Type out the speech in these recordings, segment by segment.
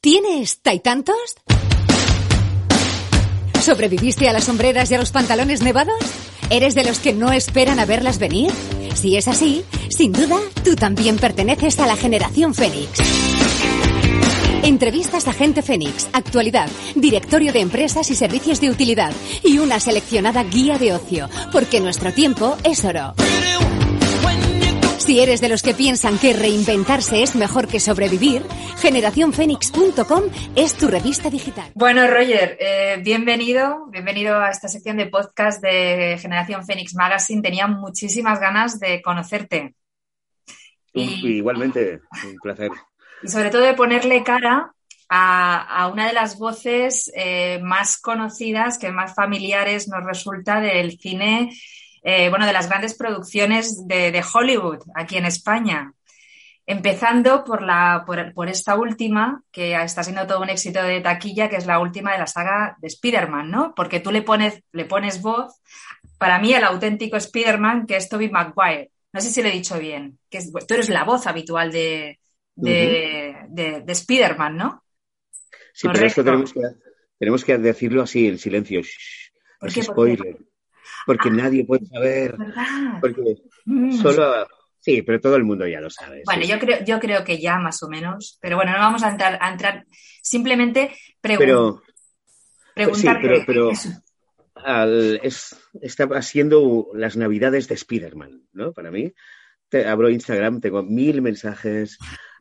¿Tienes Taitantos? ¿Sobreviviste a las sombreras y a los pantalones nevados? ¿Eres de los que no esperan a verlas venir? Si es así, sin duda, tú también perteneces a la generación Fénix. Entrevistas a Gente Fénix, actualidad, directorio de empresas y servicios de utilidad y una seleccionada guía de ocio, porque nuestro tiempo es oro. Si eres de los que piensan que reinventarse es mejor que sobrevivir, generacionfenix.com es tu revista digital. Bueno, Roger, eh, bienvenido, bienvenido a esta sección de podcast de Generación Fénix Magazine. Tenía muchísimas ganas de conocerte. Y, igualmente, un placer. Y sobre todo de ponerle cara a, una de las voces eh, más conocidas, que más familiares nos resulta del cine eh, bueno, de las grandes producciones de, Hollywood aquí en España. Empezando por, la, por, esta última, que está siendo todo un éxito de taquilla, que es la última de la saga de Spider-Man, ¿no? Porque tú le pones, le pones voz, para mí el auténtico Spider-Man, que es Tobey Maguire. No sé si lo he dicho bien, que tú eres la voz habitual de, de, Spider-Man, ¿no? Sí, pero esto tenemos que, tenemos que decirlo así, en silencio. ¿Por qué? spoiler porque ah. nadie puede saber. Porque mm. solo. Sí, pero todo el mundo ya lo sabe. Bueno, yo, creo, yo creo que ya más o menos, pero bueno, no vamos a entrar, a entrar simplemente pregun pero, Sí, pero, está haciendo las navidades de Spider-Man, ¿no? Para mí. Te, abro Instagram, tengo mil mensajes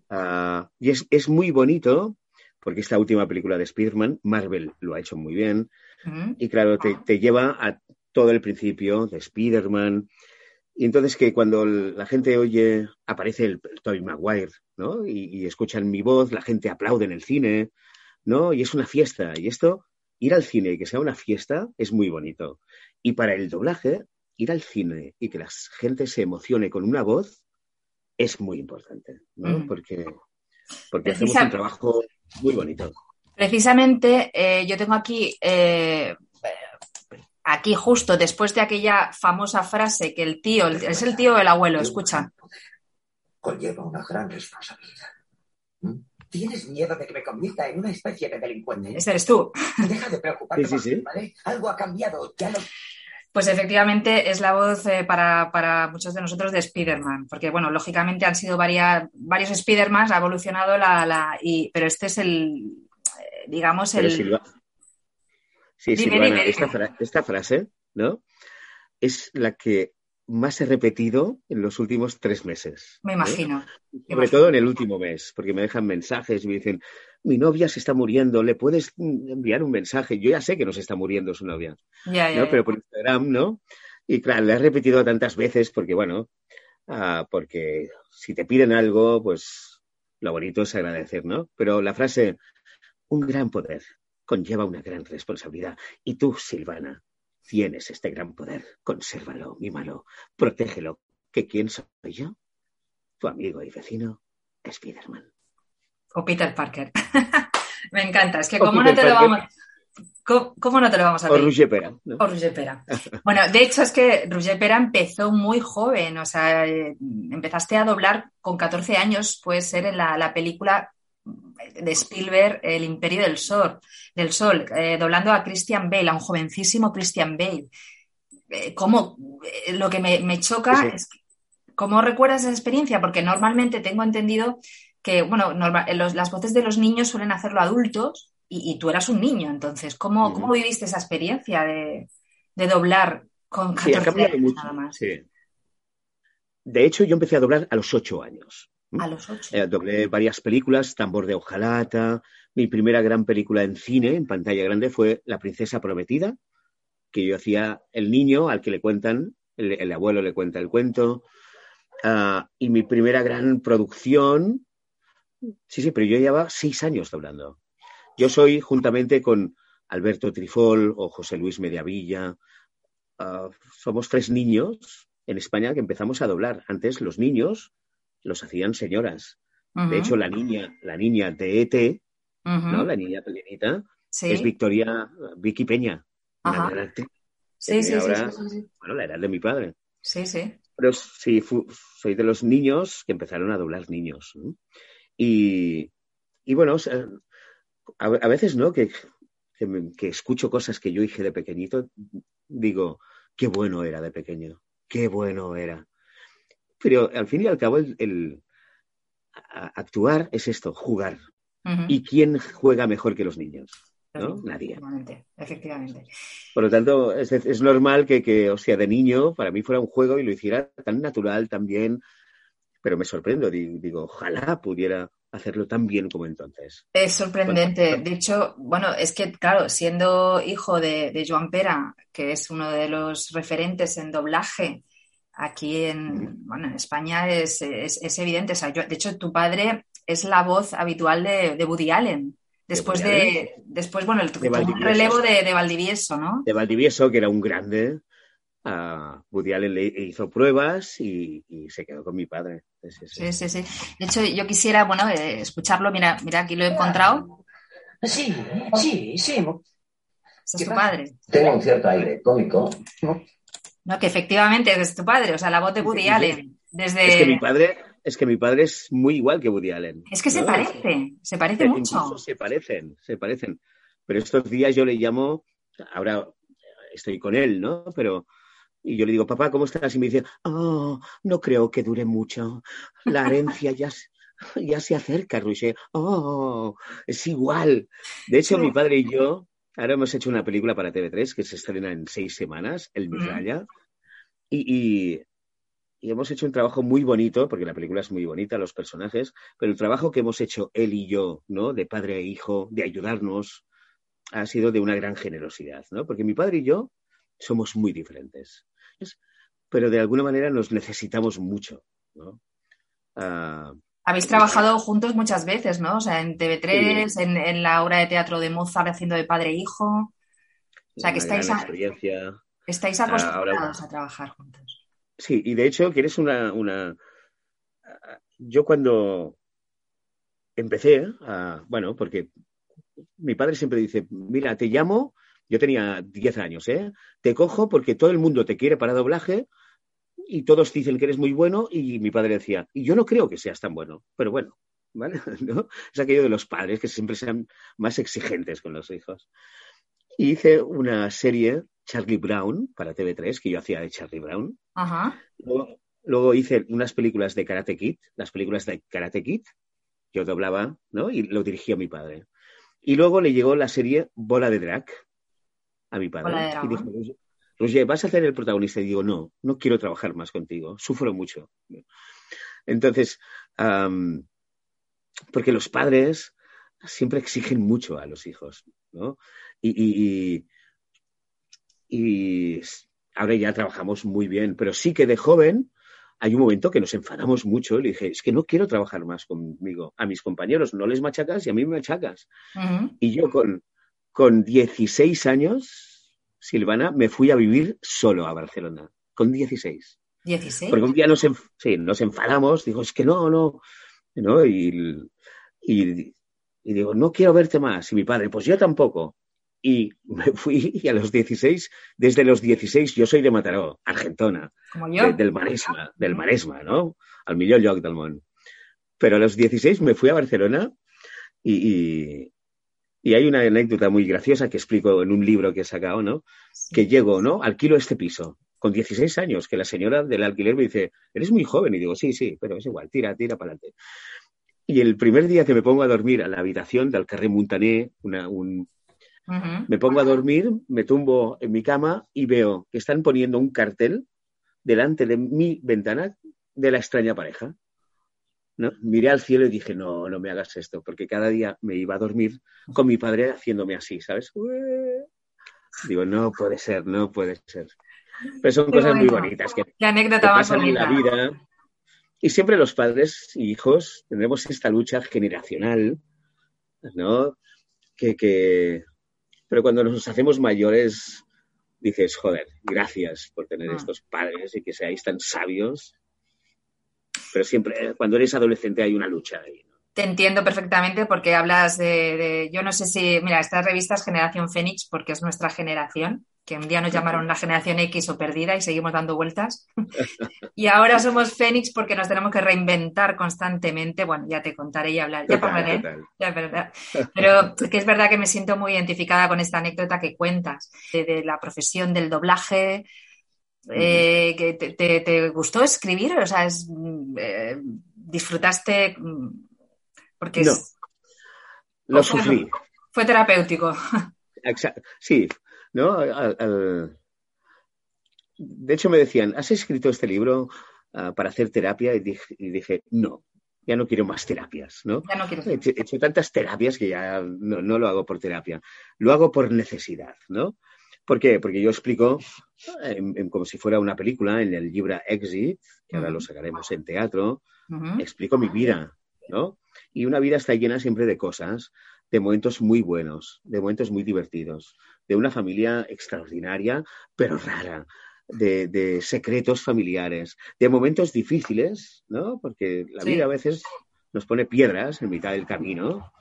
ah, y es, es, muy bonito porque esta última película de Spider-Man, Marvel lo ha hecho muy bien y claro, te, te lleva a todo el principio de Spider-Man. Y entonces que cuando la gente oye, aparece el, Tobey Maguire, ¿no? Y, escuchan mi voz, la gente aplaude en el cine, ¿no? Y es una fiesta. Y esto, ir al cine y que sea una fiesta es muy bonito. Y para el doblaje, ir al cine y que la gente se emocione con una voz es muy importante, ¿no? Mm. Porque, porque hacemos un trabajo muy bonito. Precisamente, eh, yo tengo aquí eh, aquí justo después de aquella famosa frase que el tío, es el tío o el abuelo, escucha. Conlleva una gran responsabilidad. ¿Mm? ¿Tienes miedo de que me convierta en una especie de delincuente? Ese eres tú. Deja de preocuparte, sí, sí, ¿vale? Algo ha cambiado, ya. Pues efectivamente es la voz eh, para, muchos de nosotros de Spider-Man, porque bueno, lógicamente han sido varias, varios Spider-Man, ha evolucionado la, la y, pero este es el, eh, digamos, el... Sí, Silvana, esta, frase, ¿no? Es la que más he repetido en los últimos tres meses. Me imagino. Sobre todo en el último mes, porque me dejan mensajes y me dicen, mi novia se está muriendo, ¿le puedes enviar un mensaje? Yo ya sé que no se está muriendo su novia, ¿no? Pero por Instagram, ¿no? Y claro, le he repetido tantas veces porque, bueno, ah, porque si te piden algo, pues lo bonito es agradecer, ¿no? Pero la frase, un gran poder conlleva una gran responsabilidad. Y tú, Silvana, tienes este gran poder. Consérvalo, mímalo, protégelo. ¿Que quién soy yo? Tu amigo y vecino, Spiderman. O Peter Parker. Me encanta. Es que como no te lo vamos... ¿Cómo, no te lo vamos a ver? O Roger Pera. O Roger Pera. Bueno, de hecho es que Roger Pera empezó muy joven, o sea, eh, empezaste a doblar con 14 años, puede ser en la, la película de Spielberg, El Imperio del Sol, del Sol eh, doblando a Christian Bale, a un jovencísimo Christian Bale. Eh, ¿Cómo? Eh, lo que me, choca es cómo recuerdas esa experiencia, porque normalmente tengo entendido que, bueno, las voces de los niños suelen hacerlo adultos y, tú eras un niño, entonces, ¿cómo, ¿cómo viviste esa experiencia de, doblar con 14 años nada más? De hecho, yo empecé a doblar a los 8 años. A los ocho. Eh, doblé varias películas, Tambor de Ojalata. Mi primera gran película en cine, en pantalla grande, fue La Princesa Prometida, que yo hacía el niño al que le cuentan, el, abuelo le cuenta el cuento. Ah, y mi primera gran producción, sí, sí, pero yo llevaba seis años doblando. yo soy, juntamente con Alberto Trifol o José Luis Mediavilla, ah, somos tres niños en España que empezamos a doblar. Antes los niños los hacían señoras. De hecho, la niña, la niña de ET, ¿no? La niña pequeñita, es Victoria Vicky Peña, una gran actriz. Sí, sí, sí, Bueno, la edad de mi padre. Sí, sí. Pero sí, soy de los niños que empezaron a doblar niños. Y, bueno, a, veces, ¿no? Que, que, escucho cosas que yo hice de pequeñito, digo, qué bueno era de pequeño, qué bueno era. Pero al fin y al cabo, el, actuar es esto, jugar. ¿Y quién juega mejor que los niños? ¿no? Nadie. Efectivamente, Por lo tanto, es, normal que, que, o sea, de niño, para mí fuera un juego y lo hiciera tan natural, tan bien, pero me sorprendo, digo, ojalá pudiera hacerlo tan bien como entonces. Es sorprendente. de hecho, bueno, es que, claro, siendo hijo de, de Joan Pera, que es uno de los referentes en doblaje, aquí en, bueno, en España es, es, evidente. de hecho, tu padre es la voz habitual de, de Woody Allen. Después de, después, bueno, el, relevo de, de, Valdivieso, ¿no? De Valdivieso, que era un grande. Uh, Woody Allen le hizo pruebas y, se quedó con mi padre. Sí, sí, sí. De hecho, yo quisiera, bueno, eh, escucharlo. Mira, mira, aquí lo he encontrado. Sí, sí, sí. es tu padre. Tengo un cierto aire cómico. No, que efectivamente es tu padre, o sea, la voz de Woody Allen. Desde... Es que mi padre, es que mi padre es muy igual que Woody Allen. Es que se parece, se parece mucho. Se parecen, se parecen. Pero estos días yo le llamo, ahora estoy con él, ¿no? Pero y yo le digo, papá, ¿cómo estás? Y me dice, oh, no creo que dure mucho. La herencia ya, ya se acerca, Roger. Oh, es igual. De hecho, mi padre y yo Ahora hemos hecho una película para TV3 que se estrena en seis semanas, El Miralla, y, hemos hecho un trabajo muy bonito, porque la película es muy bonita, los personajes, pero el trabajo que hemos hecho él y yo, ¿no? De padre e hijo, de ayudarnos, ha sido de una gran generosidad, ¿no? Porque mi padre y yo somos muy diferentes, pero de alguna manera nos necesitamos mucho, ¿no? Ah, habéis trabajado juntos muchas veces, ¿no? O sea, en TV3, en, la obra de teatro de Mozart haciendo de padre e hijo. O sea, que estáis, estáis acostumbrados a trabajar juntos. Sí, y de hecho, quieres una, una... Yo cuando empecé, a... bueno, porque mi padre siempre dice, mira, te llamo, yo tenía 10 años, ¿eh? Te cojo porque todo el mundo te quiere para doblaje, y todos dicen que eres muy bueno y mi padre decía, y yo no creo que seas tan bueno, pero bueno, ¿vale? ¿No? Es aquello de los padres que siempre sean más exigentes con los hijos. Y hice una serie, Charlie Brown, para TV3, que yo hacía de Charlie Brown. Ajá. Luego, hice unas películas de Karate Kid, las películas de Karate Kid, yo doblaba, ¿no? Y lo dirigía mi padre. Y luego le llegó la serie Bola de Drag a mi padre. y dijo, Roger, ¿vas a ser el protagonista? Y digo, no, no quiero trabajar más contigo, sufro mucho. Entonces, porque los padres siempre exigen mucho a los hijos, ¿no? Y, y, ahora ya trabajamos muy bien, pero sí que de joven hay un momento que nos enfadamos mucho y le dije, es que no quiero trabajar más conmigo. A mis compañeros no les machacas y a mí me machacas. Y yo con, con 16 años Silvana, me fui a vivir solo a Barcelona, con 16. ¿16? Porque un día nos, nos enfadamos, digo, es que no, no, ¿no? Y, digo, no quiero verte más. Y mi padre, pues yo tampoco. Y me fui y a los 16, desde los 16, yo soy de Mataró, Argentona. del Maresma, del Maresma, ¿no? Al millón lloc del mundo. Pero a los 16 me fui a Barcelona y, y hay una anécdota muy graciosa que explico en un libro que he sacado, ¿no? Que llego, ¿no? Alquilo este piso con 16 años, que la señora del alquiler me dice, eres muy joven. Y digo, sí, sí, pero es igual, tira, tira para adelante. Y el primer día que me pongo a dormir a la habitación del Carré Montané, una, un, me pongo a dormir, me tumbo en mi cama y veo que están poniendo un cartel delante de mi ventana de la extraña pareja. ¿No? Miré al cielo y dije, no, no me hagas esto, porque cada día me iba a dormir con mi padre haciéndome así, ¿sabes? Digo, no puede ser, no puede ser. Pero son cosas muy bonitas que, pasan en la vida. Y siempre los padres y hijos tendremos esta lucha generacional, ¿no? que, que... Pero cuando nos hacemos mayores, dices, joder, gracias por tener Ah. estos padres y que seáis tan sabios. Pero siempre, eh, cuando eres adolescente hay una lucha ahí. ¿no? Te entiendo perfectamente porque hablas de, de- yo no sé si, mira, esta revista es Generación Fénix porque es nuestra generación, que un día nos llamaron la generación X o perdida y seguimos dando vueltas. y ahora somos Fénix porque nos tenemos que reinventar constantemente. Bueno, ya te contaré y hablar. Ya hablaré. total. Ya, es verdad. Pero que es verdad que me siento muy identificada con esta anécdota que cuentas de, de la profesión del doblaje. Eh, que te, te- te gustó escribir? O sea, es, mm, eh, disfrutaste mm, porque es- No. Lo sufrí. fue terapéutico. Exa- Sí, ¿no? Al- al- De hecho, me decían, ¿has escrito este libro ah, para hacer terapia? Y dije, y dije, no, ya no quiero más terapias, ¿no? Ya no quiero. He hecho, he hecho tantas terapias que ya no, no lo hago por terapia, lo hago por necesidad, ¿no? ¿Por qué? Porque yo explico en- en como si fuera una película en el libro Exit, que ahora lo sacaremos en teatro, explico mi vida, ¿no? Y una vida está llena siempre de cosas, de momentos muy buenos, de momentos muy divertidos, de una familia extraordinaria, pero rara, de, de secretos familiares, de momentos difíciles, ¿no? Porque la Sí. vida a veces nos pone piedras en mitad del camino,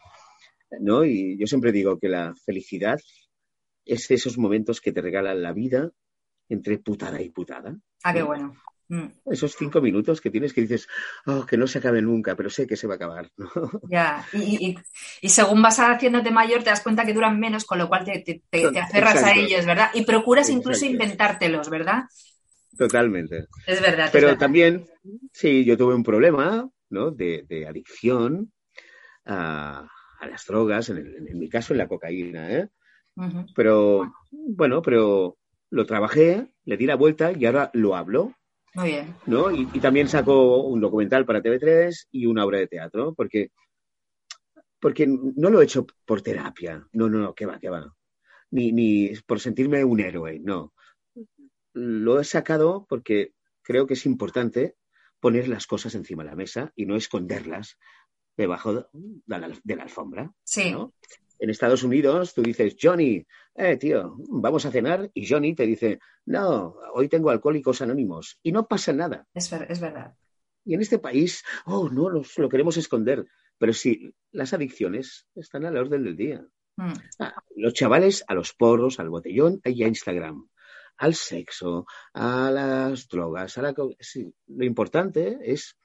¿no? Y yo siempre digo que la felicidad es esos momentos que te regalan la vida entre putada y putada Ah, qué bueno. Mm, esos cinco minutos que tienes que dices, oh, que no se acabe nunca, pero sé que se va a acabar. ¿no? ya. Y, y- y según vas haciéndote mayor, te das cuenta que duran menos, con lo cual te, te- te- te aferras a ellos, ¿verdad? Y procuras incluso inventártelos, ¿verdad? Totalmente. Es verdad. es Pero verdad. también, sí, yo tuve un problema ¿no? de, de adicción a, a las drogas, en, el- en mi caso en la cocaína, ¿eh? Pero, bueno, pero lo trabajé, le di la vuelta y ahora lo hablo, Muy bien. ¿no? Y, y también saco un documental para TV3 y una obra de teatro, porque, porque no lo he hecho por terapia, no, no, no, que va, que va. Ni, ni por sentirme un héroe, no. Lo he sacado porque creo que es importante poner las cosas encima de la mesa y no esconderlas debajo de la, de la alfombra. Sí. ¿no? En Estados Unidos tú dices, Johnny, eh, tío, vamos a cenar y Johnny te dice, no, hoy tengo alcohólicos anónimos y no pasa nada. Es, ver- es verdad. Y en este país, oh, no, los- lo queremos esconder. Pero sí, las adicciones están a la orden del día. Mm, Ah, los chavales a los porros, al botellón y a Instagram, al sexo, a las drogas. A la... sí, lo importante es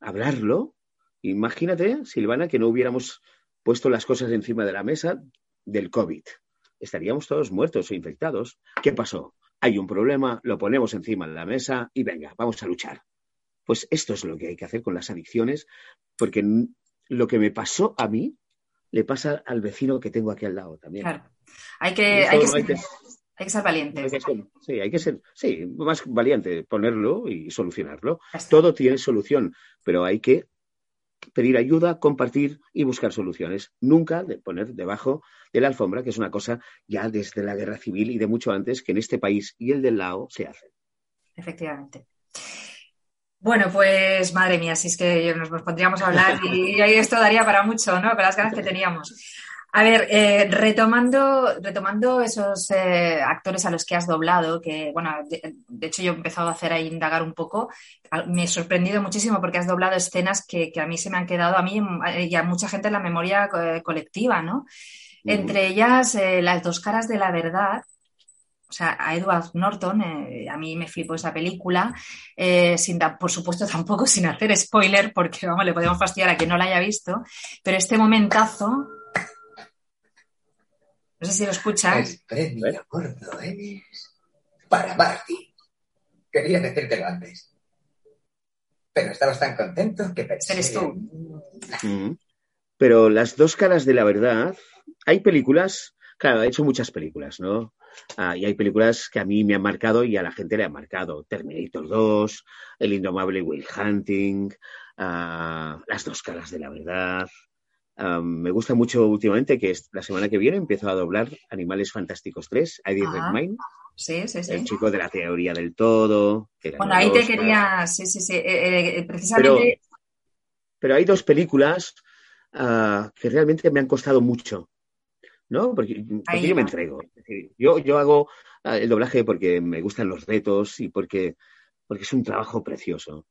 hablarlo. Imagínate, Silvana, que no hubiéramos puesto las cosas encima de la mesa del COVID. Estaríamos todos muertos o infectados. ¿Qué pasó? Hay un problema, lo ponemos encima de la mesa y venga, vamos a luchar. Pues esto es lo que hay que hacer con las adicciones, porque lo que me pasó a mí le pasa al vecino que tengo aquí al lado también. claro. Hay que, hay que, hay ser, que- hay que ser valientes. hay que ser- sí, hay que ser sí, más valiente, ponerlo y solucionarlo. Todo tiene solución, pero hay que pedir ayuda, compartir y buscar soluciones. Nunca poner debajo de la alfombra, que es una cosa ya desde la guerra civil y de mucho antes que en este país y el del lado se hace. Efectivamente. Bueno, pues madre mía, si es que nos, pondríamos a hablar y, y esto daría para mucho, ¿no? Con las ganas que teníamos. A ver, eh, retomando, retomando esos eh, actores a los que has doblado, que bueno, de, de hecho yo he empezado a hacer ahí indagar un poco, me he sorprendido muchísimo porque has doblado escenas que, que a mí se me han quedado, a mí eh, y a mucha gente en la memoria colectiva, ¿no? Entre ellas, eh, las dos caras de la verdad, o sea, a Edward Norton, eh, a mí me flipó esa película, eh, sin por supuesto tampoco sin hacer spoiler, porque vamos, le podemos fastidiar a quien no la haya visto, pero este momentazo, no sé si lo escuchas, El premio gordo es para Marty. Quería decírtelo antes. Pero estabas tan contento que pensé... Eres tú. Mm. Pero las dos caras de la verdad, hay películas, claro, he hecho muchas películas, ¿no? Ah, y hay películas que a mí me han marcado y a la gente le han marcado. Terminator 2, El indomable Will Hunting, ah, Las dos caras de la verdad. Me gusta mucho últimamente que es- la semana que viene empiezo a doblar Animales Fantásticos 3, Eddie. Redmayne, sí, sí, sí. el chico de la teoría del todo. que Bueno, ahí te quería, sí, sí, sí, eh, eh, precisamente, Pero hay dos películas ah, que realmente me han costado mucho. ¿no? Porque, yo me entrego. yo, yo hago ah, el doblaje porque me gustan los retos y porque, porque es un trabajo precioso.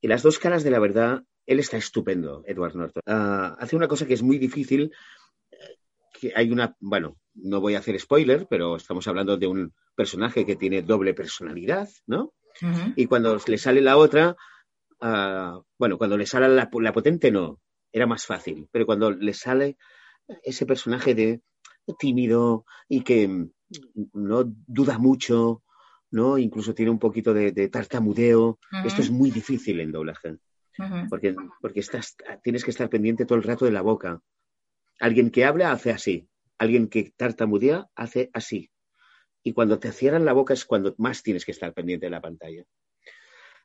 Y las dos caras de la verdad, él está estupendo, Edward Norton. Ah, hace una cosa que es muy difícil, que hay una, bueno, no voy a hacer spoiler, pero estamos hablando de un personaje que tiene doble personalidad, ¿no? Y cuando le sale la otra, ah, bueno, cuando le sale la, potente no, era más fácil, pero cuando le sale ese personaje de tímido y que mm, no duda mucho, ¿no? Incluso tiene un poquito de, tartamudeo. Esto es muy difícil en doblaje. Porque, porque estás, tienes que estar pendiente todo el rato de la boca. Alguien que habla hace así. Alguien que tartamudea hace así. Y cuando te cierran la boca es cuando más tienes que estar pendiente de la pantalla.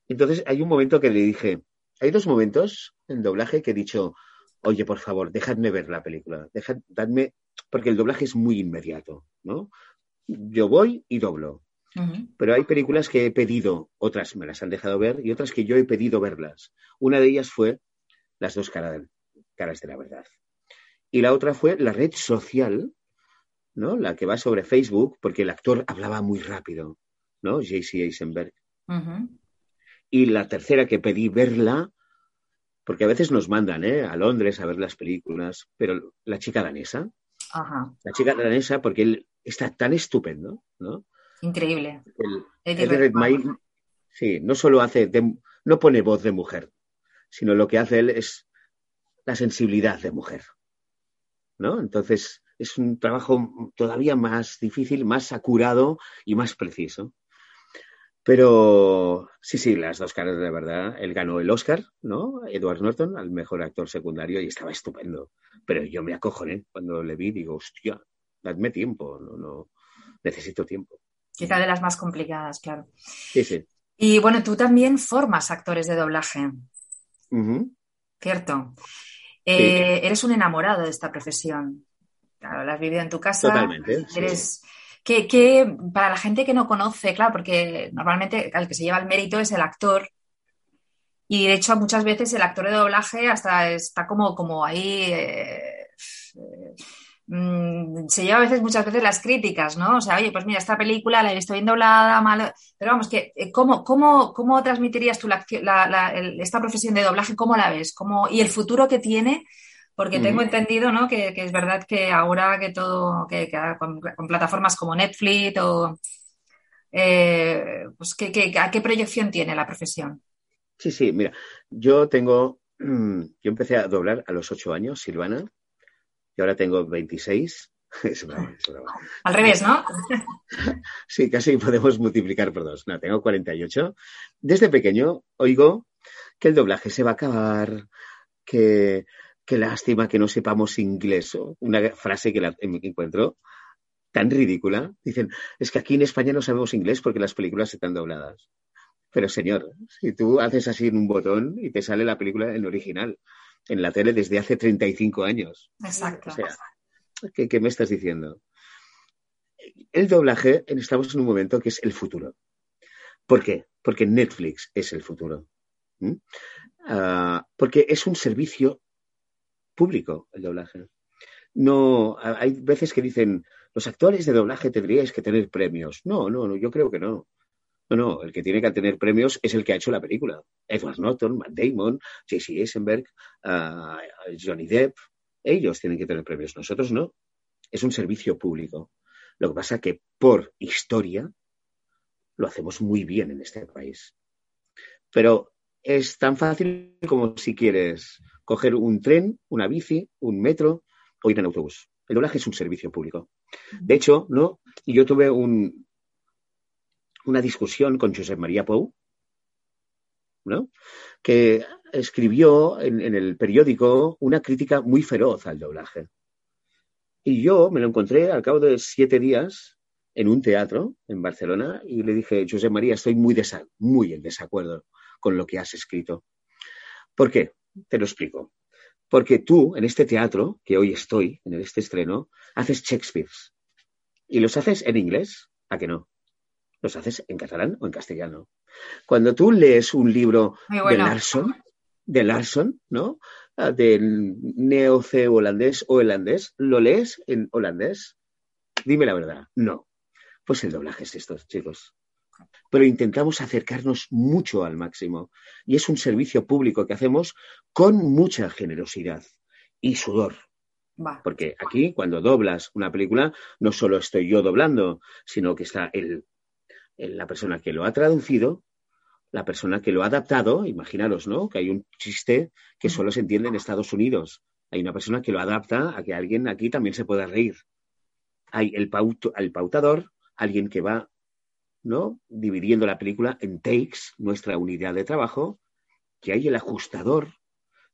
Entonces hay un momento que le dije, hay dos momentos en doblaje que he dicho, oye, por favor, dejadme ver la película, dejad, dadme, porque el doblaje es muy inmediato, ¿no? Yo voy y doblo. Pero hay películas que he pedido, otras me las han dejado ver y otras que yo he pedido verlas. Una de ellas fue Las dos caras, caras de la verdad. Y la otra fue La red social, ¿no? La que va sobre Facebook, porque el actor hablaba muy rápido, ¿no? J.C. Eisenberg. Y la tercera que pedí verla, porque a veces nos mandan ¿eh? a Londres a ver las películas, pero la chica danesa, la chica danesa, porque él está tan estupendo, ¿no? Increíble. El, sí, no solo hace, no pone voz de mujer, sino lo que hace él es la sensibilidad de mujer, ¿no? Entonces, es un trabajo todavía más difícil, más acurado y más preciso. Pero sí, sí, las dos caras de verdad. Él ganó el Oscar, ¿no? Edward Norton, al mejor actor secundario, y estaba estupendo. Pero yo me acojoné cuando le vi, digo, hostia, dadme tiempo, no, no, necesito tiempo. Quizá de las más complicadas, claro. Sí, sí. Y bueno, tú también formas actores de doblaje. Cierto. Eh, eres un enamorado de esta profesión. Claro, la has vivido en tu casa. Totalmente. Eres. Que, para la gente que no conoce, claro, porque normalmente el que se lleva el mérito es el actor. Y de hecho, muchas veces el actor de doblaje hasta está como, como ahí. Eh, mm, se lleva a veces, muchas veces las críticas, ¿no? O sea, oye, pues mira, esta película la he visto bien doblada, mal. Pero vamos, que eh, ¿cómo, cómo, cómo transmitirías tú esta profesión de doblaje? ¿Cómo la ves? ¿Cómo, y el futuro que tiene porque tengo entendido, ¿no? Que, es verdad que ahora que todo, que, con, plataformas como Netflix o eh, pues ¿a qué proyección tiene la profesión? Sí, sí, mira, yo tengo, yo empecé a doblar a los ocho años, Silvana, y ahora tengo 26. Al revés, ¿no? sí, casi podemos multiplicar por dos. No, tengo 48. Desde pequeño oigo que el doblaje se va a acabar, que qué lástima que no sepamos inglés. Una frase que la encuentro tan ridícula. Dicen, es que aquí en España no sabemos inglés porque las películas están dobladas. Pero señor, si tú haces así en un botón y te sale la película en original, en la tele desde hace 35 años. Exacto. O sea, ¿qué, me estás diciendo? El doblaje, estamos en un momento que es el futuro. ¿Por qué? Porque Netflix es el futuro. Ah, porque es un servicio público el doblaje. No, hay veces que dicen, los actores de doblaje tendríais que tener premios. No, no, no, yo creo que no. No, no, el que tiene que tener premios es el que ha hecho la película. Edward Norton, Matt Damon, J.C. Eisenberg, ah, Johnny Depp, ellos tienen que tener premios, nosotros no. Es un servicio público. Lo que pasa que por historia lo hacemos muy bien en este país. Pero es tan fácil como si quieres coger un tren, una bici, un metro o ir en autobús. El doblaje es un servicio público. De hecho, ¿no? Y yo tuve un, una discusión con Josep María Pou, ¿no? Que escribió en, el periódico una crítica muy feroz al doblaje. Y yo me lo encontré al cabo de siete días en un teatro en Barcelona y le dije, José María, estoy muy, muy en desacuerdo con lo que has escrito. ¿Por qué? Te lo explico. Porque tú, en este teatro, que hoy estoy, en este estreno, haces Shakespeare. ¿Y los haces en inglés? ¿A que no? Los haces en catalán o en castellano. Cuando tú lees un libro de Larson, de Larson, ¿no? Ah, del neoce holandés o holandés. ¿Lo lees en holandés? Dime la verdad. No. Pues el doblaje es esto, chicos. Pero intentamos acercarnos mucho al máximo. Y es un servicio público que hacemos con mucha generosidad y sudor. Porque aquí, cuando doblas una película, no solo estoy yo doblando, sino que está el, la persona que lo ha traducido, la persona que lo ha adaptado, imaginaros, ¿no? Que hay un chiste que solo se entiende en Estados Unidos. Hay una persona que lo adapta a que alguien aquí también se pueda reír. Hay el, el pautador, alguien que va, ¿no? Dividiendo la película en takes, nuestra unidad de trabajo, que hay el ajustador,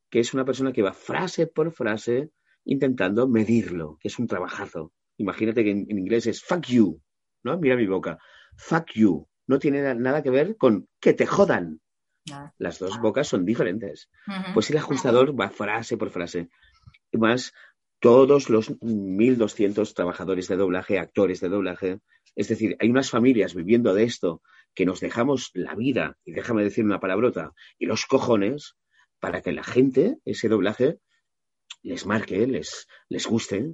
que es una persona que va frase por frase intentando medirlo, que es un trabajazo. Imagínate que en, inglés es fuck you, ¿no? Mira mi boca. Fuck you. No tiene nada que ver con que te jodan. Las dos bocas son diferentes. Pues el ajustador va frase por frase. Y más todos los 1.200 trabajadores de doblaje, actores de doblaje. Es decir, hay unas familias viviendo de esto que nos dejamos la vida, y déjame decir una palabrota, y los cojones para que la gente, ese doblaje, les marque, les, les guste.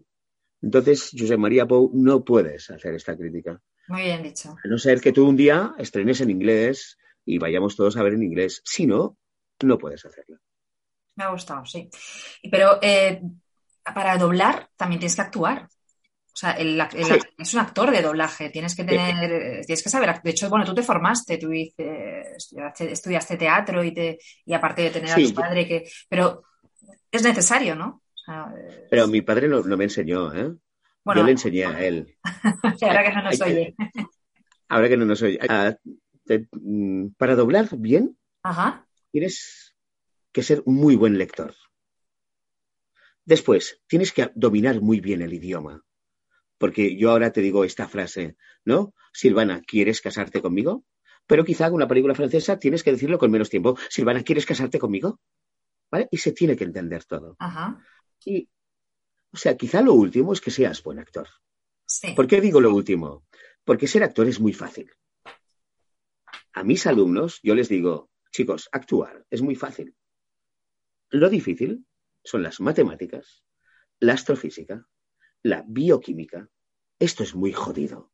Entonces, José María Pou, no puedes hacer esta crítica. Muy bien dicho. A no ser que tú un día estrenes en inglés y vayamos todos a ver en inglés. Si no, no puedes hacerlo. Me ha gustado, sí. Pero eh, para doblar también tienes que actuar. O sea, el, es un actor de doblaje, tienes que tener, tienes que saber. De hecho, bueno, tú te formaste, tú estudiaste, teatro y, te, y aparte de tener a tu padre que. Pero es necesario, ¿no? Pero mi padre no, me enseñó, ¿eh? Yo le enseñé a él. ahora que no nos oye. ahora que no nos oye. Ah, mm, para doblar bien, tienes que ser muy buen lector. Después, tienes que dominar muy bien el idioma. Porque yo ahora te digo esta frase, ¿no? Silvana, ¿quieres casarte conmigo? Pero quizá con una película francesa tienes que decirlo con menos tiempo. Silvana, ¿quieres casarte conmigo? Y se tiene que entender todo. Y, o sea, quizá lo último es que seas buen actor. ¿Por qué digo lo último? Porque ser actor es muy fácil. A mis alumnos yo les digo, chicos, actuar es muy fácil. Lo difícil son las matemáticas, la astrofísica, la bioquímica. Esto es muy jodido.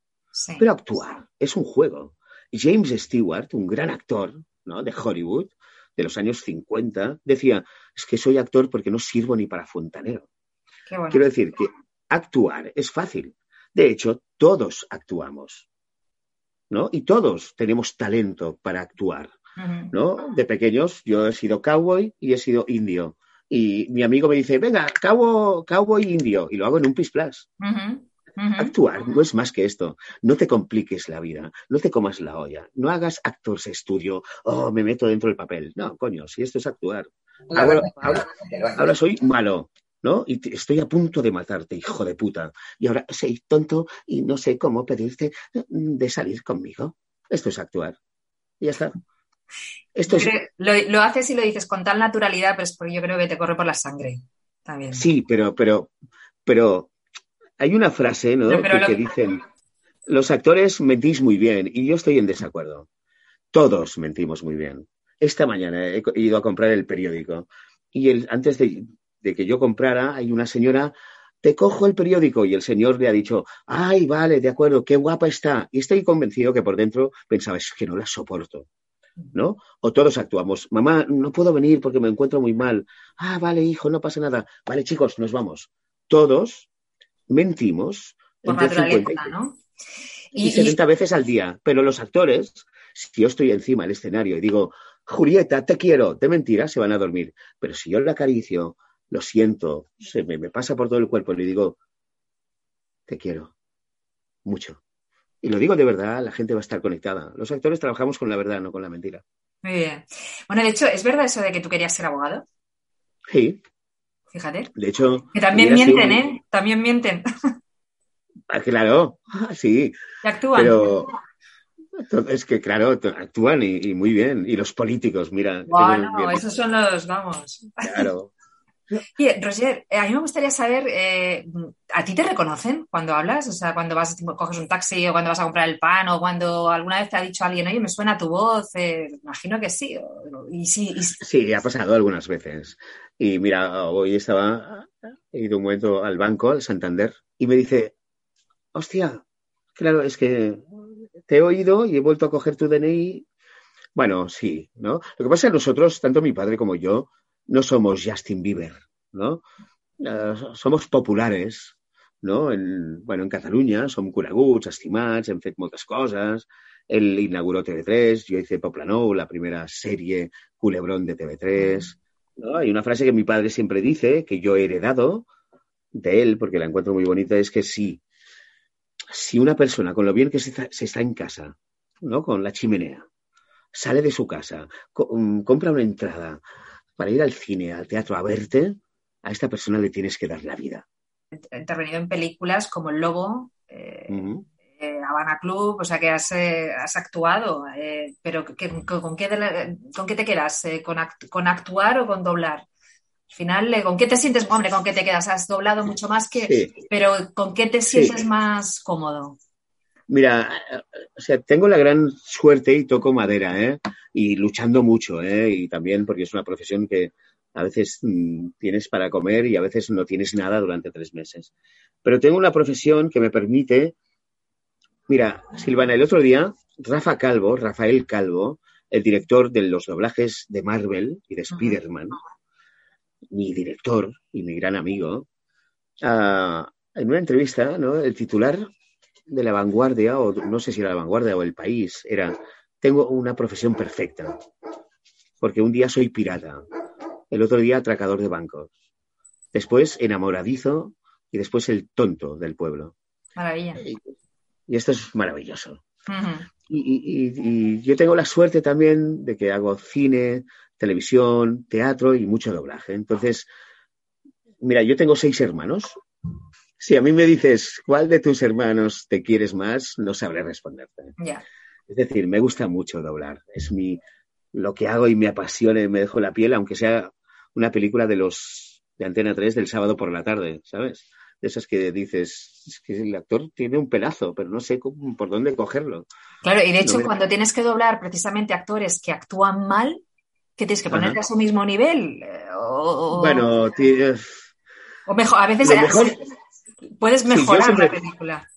Pero actuar es un juego. James Stewart, un gran actor ¿no? de Hollywood, de los años 50, decía, es que soy actor porque no sirvo ni para fontanero. Quiero decir que actuar es fácil. De hecho, todos actuamos, ¿no? Y todos tenemos talento para actuar, ¿no? De pequeños yo he sido cowboy y he sido indio. Y mi amigo me dice, venga, cowboy, cowboy indio. Y lo hago en un pisplas. Actuar no es más que esto. No te compliques la vida, no te comas la olla, no hagas actores estudio, oh, me meto dentro del papel. No, coño, si esto es actuar. Ahora, soy malo, ¿no? Y estoy a punto de matarte, hijo de puta. Y ahora soy tonto y no sé cómo pedirte de salir conmigo. Esto es actuar. Y ya está. Esto lo, lo, haces y lo dices con tal naturalidad, pero es porque yo creo que te corre por la sangre. También. Sí, pero, pero, pero hay una frase, ¿no? que, dicen, los actores mentís muy bien y yo estoy en desacuerdo. Todos mentimos muy bien. Esta mañana he ido a comprar el periódico y el, antes de, que yo comprara hay una señora te cojo el periódico y el señor le ha dicho, ay, vale, de acuerdo, qué guapa está. Y estoy convencido que por dentro pensaba, es que no la soporto. ¿No? O todos actuamos, mamá, no puedo venir porque me encuentro muy mal. Ah, vale, hijo, no pasa nada. Vale, chicos, nos vamos. Todos mentimos Por naturaleza, ¿no? Y, 70 veces al día. Pero los actores, si yo estoy encima del escenario y digo, Julieta, te quiero, de mentira, se van a dormir. Pero si yo le acaricio, lo siento, se me, pasa por todo el cuerpo y le digo, te quiero, mucho. Y lo digo de verdad, la gente va a estar conectada. Los actores trabajamos con la verdad, no con la mentira. Muy bien. Bueno, de hecho, ¿es verdad eso de que tú querías ser abogado? Sí. Fíjate. De hecho. Que también mienten, ¿eh? También mienten. Ah, claro, sí. Y actúan. Pero. Es que, claro, actúan y, muy bien. Y los políticos, mira. Bueno, esos son los, vamos. Claro. Oye, Roger, eh, a mí me gustaría saber, eh, ¿a ti te reconocen cuando hablas? O sea, cuando vas, coges un taxi o cuando vas a comprar el pan o cuando alguna vez te ha dicho alguien, oye, me suena tu voz, eh, imagino que sí. Y sí, sí, ha pasado algunas veces. Y mira, hoy estaba, he ido un momento al banco, al Santander, y me dice, hostia, claro, es que te he oído y he vuelto a coger tu DNI. Bueno, sí, ¿no? Lo que pasa es que nosotros, tanto mi padre como yo, no somos Justin Bieber, ¿no? Eh, somos populares, no? En, bueno, en Catalunya som coneguts, estimats, hem fet moltes coses. Inauguró TV3, yo hice Poplanou, la primera serie culebrón de TV3. ¿no? Hay una frase que mi padre siempre dice, que yo he heredado de él, porque la encuentro muy bonita, es que si, si una persona, con lo bien que se está, se está en casa, ¿no? Con la chimenea, sale de su casa, mm, compra una entrada, para ir al cine, al teatro, a verte, a esta persona le tienes que dar la vida. He intervenido en películas como El Lobo, eh, eh, Habana Club, o sea que has, eh, actuado, pero con, qué ¿con qué te quedas? ¿Con, actuar o con doblar? Al final, ¿con qué te sientes? Hombre, ¿con qué te quedas? Has doblado mucho más que... Pero ¿con qué te sientes más cómodo? Mira, o sea, tengo la gran suerte y toco madera, ¿eh? Y luchando mucho, ¿eh? Y también porque es una profesión que a veces mm, tienes para comer y a veces no tienes nada durante tres meses. Pero tengo una profesión que me permite. Mira, Silvana, el otro día, Rafa Calvo, Rafael Calvo, el director de los doblajes de Marvel y de Spider-Man, mi director y mi gran amigo, ah, en una entrevista, ¿no? El titular de la vanguardia, o no sé si era la vanguardia o el país, era, tengo una profesión perfecta, porque un día soy pirata, el otro día atracador de bancos, después enamoradizo y después el tonto del pueblo. Maravilla. Y, esto es maravilloso. y, yo tengo la suerte también de que hago cine, televisión, teatro y mucho doblaje. Entonces, mira, yo tengo seis hermanos si a mí me dices cuál de tus hermanos te quieres más, no sabré responderte. Es decir, me gusta mucho doblar. Es mi lo que hago y me apasiona y me dejo la piel, aunque sea una película de los de Antena 3 del sábado por la tarde, ¿sabes? De esas que dices, es que el actor tiene un pelazo, pero no sé por dónde cogerlo. Claro, y de hecho, cuando tienes que doblar precisamente actores que actúan mal, que tienes que ponerte a su mismo nivel. Eh, o... Bueno, tío, o mejor, a veces Puedes mejorar la película.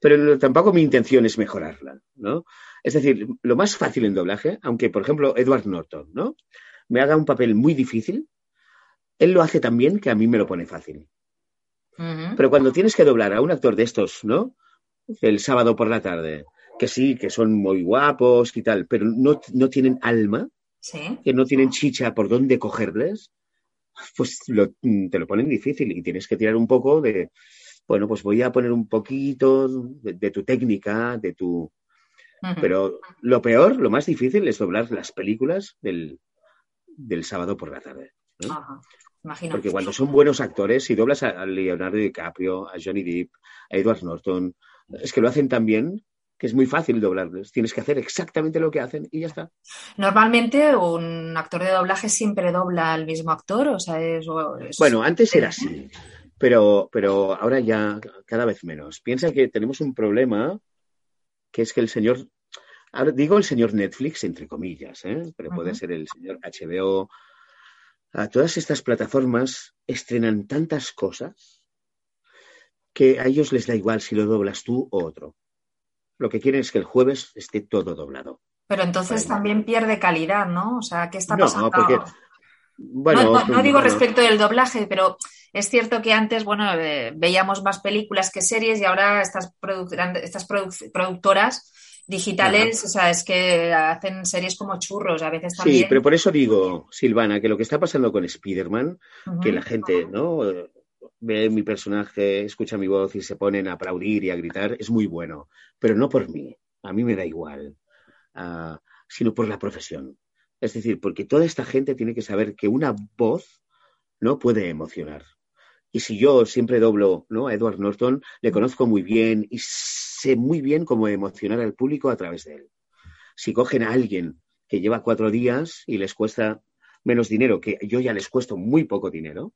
Pero tampoco mi intención es mejorarla, ¿no? Es decir, lo más fácil en doblaje, aunque por ejemplo Edward Norton, ¿no? Me haga un papel muy difícil, él lo hace tan bien que a mí me lo pone fácil. Pero cuando tienes que doblar a un actor de estos, ¿no? El sábado por la tarde, que sí, que son muy guapos y tal, pero no, no tienen alma, que no tienen chicha por dónde cogerles, pues te lo ponen difícil y tienes que tirar un poco de, bueno, pues voy a poner un poquito de, tu técnica, de tu... Pero lo peor, lo más difícil es doblar las películas del, sábado por la tarde. Porque cuando son buenos actores, si doblas a Leonardo DiCaprio, a Johnny Depp, a Edward Norton, es que lo hacen tan bien que es muy fácil doblarles. Tienes que hacer exactamente lo que hacen y ya está. Normalmente un actor de doblaje siempre dobla al mismo actor, o sea, es... Bueno, antes era así pero, pero ahora ya cada vez menos. Piensa que tenemos un problema que es que el señor, ahora digo el señor Netflix entre comillas, ¿eh? pero puede ser el señor HBO, a todas estas plataformas estrenan tantas cosas que a ellos les da igual si lo doblas tú o otro. Lo que quieren es que el jueves esté todo doblado. Pero entonces también pierde calidad, ¿no? O sea, ¿qué está pasando? No, porque, bueno, no, digo respecto del doblaje, pero es cierto que antes, bueno, eh, veíamos más películas que series y ahora estas, estas productoras digitales, o sea, es que hacen series como churros, a veces también. Sí, pero por eso digo, Silvana, que lo que está pasando con Spider-Man, que la gente, ¿no? Ve mi personaje, escucha mi voz y se ponen a aplaudir y a gritar, es muy bueno, pero no por mí, a mí me da igual, ah, sino por la profesión. Es decir, porque toda esta gente tiene que saber que una voz no puede emocionar. Y si yo siempre doblo ¿no? a Edward Norton, le conozco muy bien y sé muy bien cómo emocionar al público a través de él. Si cogen a alguien que lleva cuatro días y les cuesta menos dinero, que yo ya les cuesto muy poco dinero,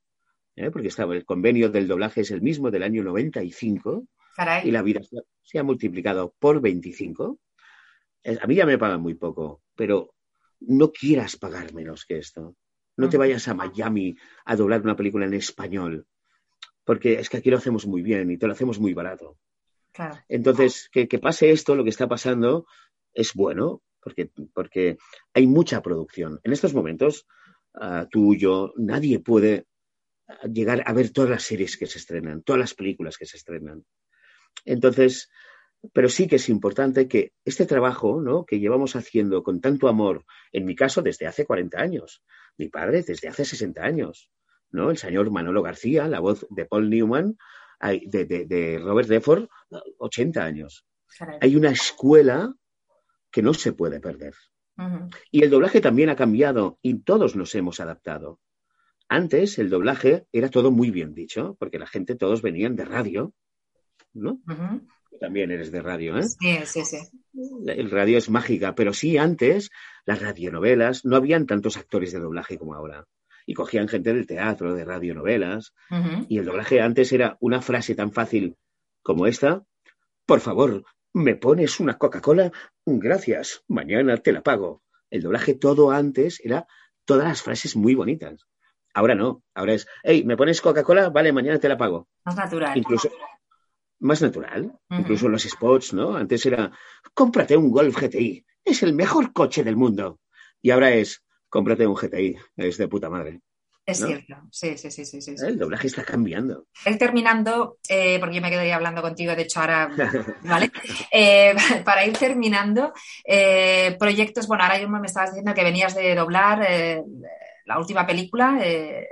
¿eh? porque estaba, el convenio del doblaje es el mismo del año 95 Caray. y la vida se- ha multiplicado por 25. Eh, A mí ya me pagan muy poco, pero no quieras pagar menos que esto. No te vayas a Miami a doblar una película en español, porque es que aquí lo hacemos muy bien y te lo hacemos muy barato. Claro. Entonces, que, que pase esto, lo que está pasando, es bueno, porque, porque hay mucha producción. En estos momentos, ah, tú, yo, nadie puede ah, llegar a ver todas las series que se estrenan, todas las películas que se estrenan. Entonces, pero sí que es importante que este trabajo ¿no? que llevamos haciendo con tanto amor, en mi caso desde hace 40 años, mi padre desde hace 60 años, ¿no? el señor Manolo García, la voz de Paul Newman, de, de- de Robert Redford, 80 años. caray. Hay una escuela que no se puede perder. Y el doblaje también ha cambiado y todos nos hemos adaptado. Antes el doblaje era todo muy bien dicho, porque la gente, todos venían de radio, ¿no? También eres de radio, ¿eh? Sí, sí, sí. El radio es mágica, pero sí antes las radionovelas no habían tantos actores de doblaje como ahora. Y cogían gente del teatro, de radionovelas, Ujú. y el doblaje antes era una frase tan fácil como esta. Por favor, ¿me pones una Coca-Cola? Gracias, mañana te la pago. El doblaje todo antes era todas las frases muy bonitas. Ahora no, ahora es, hey, ¿me pones Coca-Cola? Vale, mañana te la pago. Más natural. Incluso más natural, Ujú. incluso los spots, ¿no? Antes era, cómprate un Golf GTI, es el mejor coche del mundo. Y ahora es, cómprate un GTI, es de puta madre. Es ¿no? cierto. Sí, sí, sí, sí, sí. El doblaje está cambiando. Ir terminando, eh, porque yo me quedaría hablando contigo, de hecho ahora, ¿vale? Eh, para ir terminando, eh, proyectos, bueno, ahora mismo me estabas diciendo que venías de doblar la última película. eh,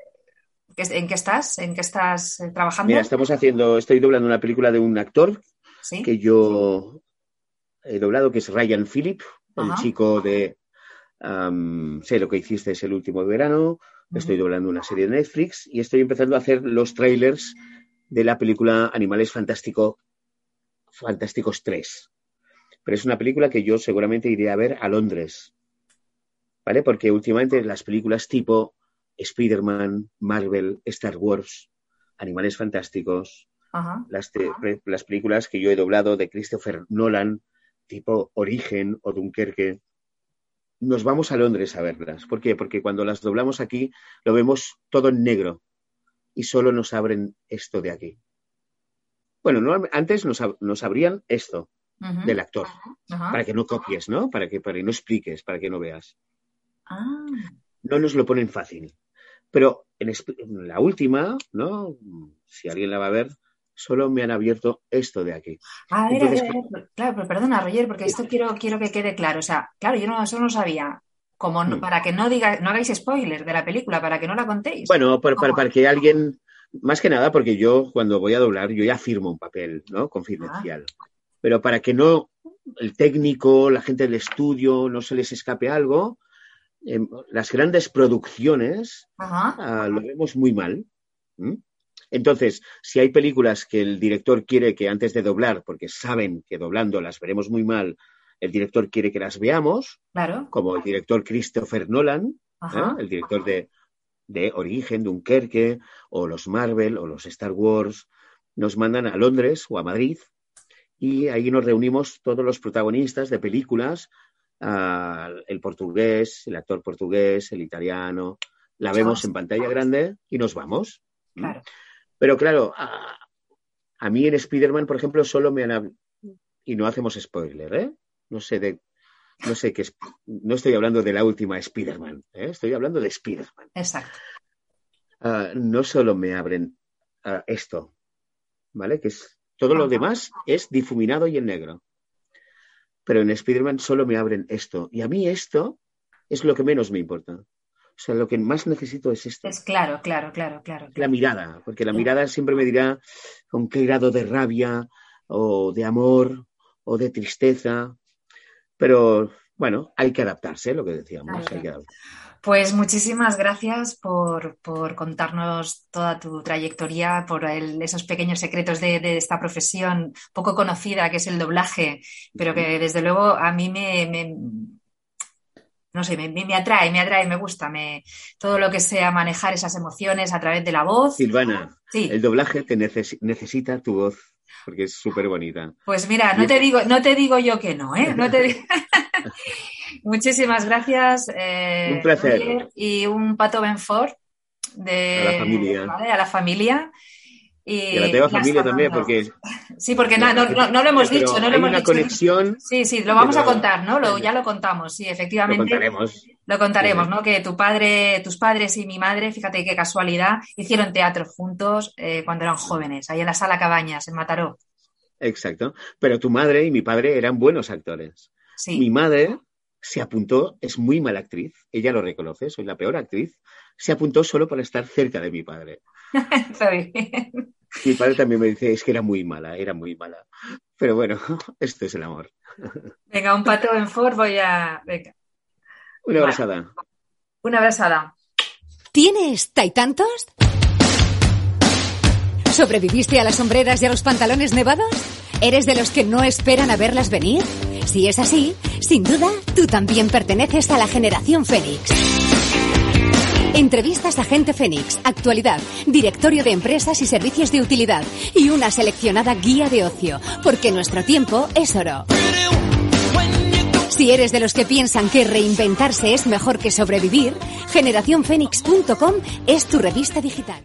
¿qué- ¿En qué estás? ¿En qué estás trabajando? Mira, estamos haciendo, estoy doblando una película de un actor Sí. que yo he doblado, que es Ryan Phillip, el chico de Sé lo que hiciste es el último verano. Estoy doblando una serie de Netflix y estoy empezando a hacer los trailers de la película Animales Fantástico, Fantásticos 3. Pero es una película que yo seguramente iré a ver a Londres. ¿Vale? Porque últimamente las películas tipo Spider-Man, Marvel, Star Wars, Animales Fantásticos, Ajá. las, te- pre- las películas que yo he doblado de Christopher Nolan, tipo Origen o Dunkerque, nos vamos a Londres a verlas. ¿Por qué? Porque cuando las doblamos aquí lo vemos todo en negro y solo nos abren esto de aquí. Bueno, no- antes nos, ab- nos abrían esto del actor, para que no copies, ¿no? Para que, para que no expliques, para que no veas. Ah, No nos lo ponen fácil. Pero en la última, ¿no? Si alguien la va a ver, solo me han abierto esto de aquí. A ver, Entonces, a ver, a ver, claro, pero perdona, Roger, porque esto quiero, quiero que quede claro. O sea, claro, yo no, eso no sabía. Como no- Mm. para que no diga, no hagáis spoiler de la película, para que no la contéis. Bueno, para, para- ¿Cómo? para que alguien, más que nada, porque yo cuando voy a doblar, yo ya firmo un papel, ¿no? Confidencial. Pero para que no el técnico, la gente del estudio, no se les escape algo, em, las grandes producciones Ajá. ah, lo vemos muy mal. ¿m? Entonces, si hay películas que el director quiere que antes de doblar, porque saben que doblando las veremos muy mal, el director quiere que las veamos, Claro. como el director Christopher Nolan. ¿eh? el director de, de Origen, Dunkerque, o los Marvel, o los Star Wars, nos mandan a Londres o a Madrid y ahí nos reunimos todos los protagonistas de películas, el portugués, el actor portugués, el italiano, la vemos en pantalla grande y nos vamos. Claro. Pero claro, a, a mí en Spider-Man, por ejemplo, solo me han... Y no hacemos spoiler, ¿eh? No sé de... No sé qué es... No estoy hablando de la última Spider-Man, ¿eh? Estoy hablando de Spider-Man. Exacto. Ah, no solo me abren ah, esto, ¿vale? Que es... Todo lo demás es difuminado y en negro. Pero en Spider-Man solo me abren esto. Y a mí esto es lo que menos me importa. O sea, lo que más necesito es esto. Es claro, claro, claro, claro. la mirada, porque la mirada siempre me dirá con qué grado de rabia o de amor o de tristeza. Pero bueno, hay que adaptarse, lo que decíamos. Hay que adaptarse. Pues muchísimas gracias por, por contarnos toda tu trayectoria, por el- esos pequeños secretos de, de esta profesión poco conocida que es el doblaje, pero que desde luego a mí me, me- no sé, me, me, atrae, me atrae, me gusta, me, todo lo que sea manejar esas emociones a través de la voz. Silvana, sí. el doblaje te necesita tu voz porque es súper bonita. Pues mira, no te, digo, no te digo yo que no, ¿eh? No te Muchísimas gracias. Eh, un placer. y un pato Benfort de, a la familia. A la familia. Y, a la familia también, porque... Sí, porque no, no, no, lo hemos dicho, no lo hemos una conexión... Sí, sí, lo vamos a contar, ¿no? Lo, ya lo contamos, sí, efectivamente. Lo contaremos. Lo contaremos, ¿no? Que tu padre, tus padres y mi madre, fíjate qué casualidad, hicieron teatro juntos eh, cuando eran jóvenes, ahí en la sala Cabañas, en Mataró. Exacto. Pero tu madre y mi padre eran buenos actores. Sí. Mi madre se apuntó, es muy mala actriz, ella lo reconoce, soy la peor actriz, se apuntó solo para estar cerca de mi padre. Está bien. Mi padre también me dice, es que era muy mala, era muy mala. Pero bueno, esto es el amor. Venga, un pato en Ford, voy a... Venga. Una abrazada. Una abrazada. ¿Tienes Taitantos? ¿Sobreviviste a las sombreras y a los pantalones nevados? ¿Eres de los que no esperan a verlas venir? Si es así, sin duda, tú también perteneces a la generación Fénix. Entrevistas a Gente Fénix, actualidad, directorio de empresas y servicios de utilidad y una seleccionada guía de ocio, porque nuestro tiempo es oro. Si eres de los que piensan que reinventarse es mejor que sobrevivir, generacionfenix.com es tu revista digital.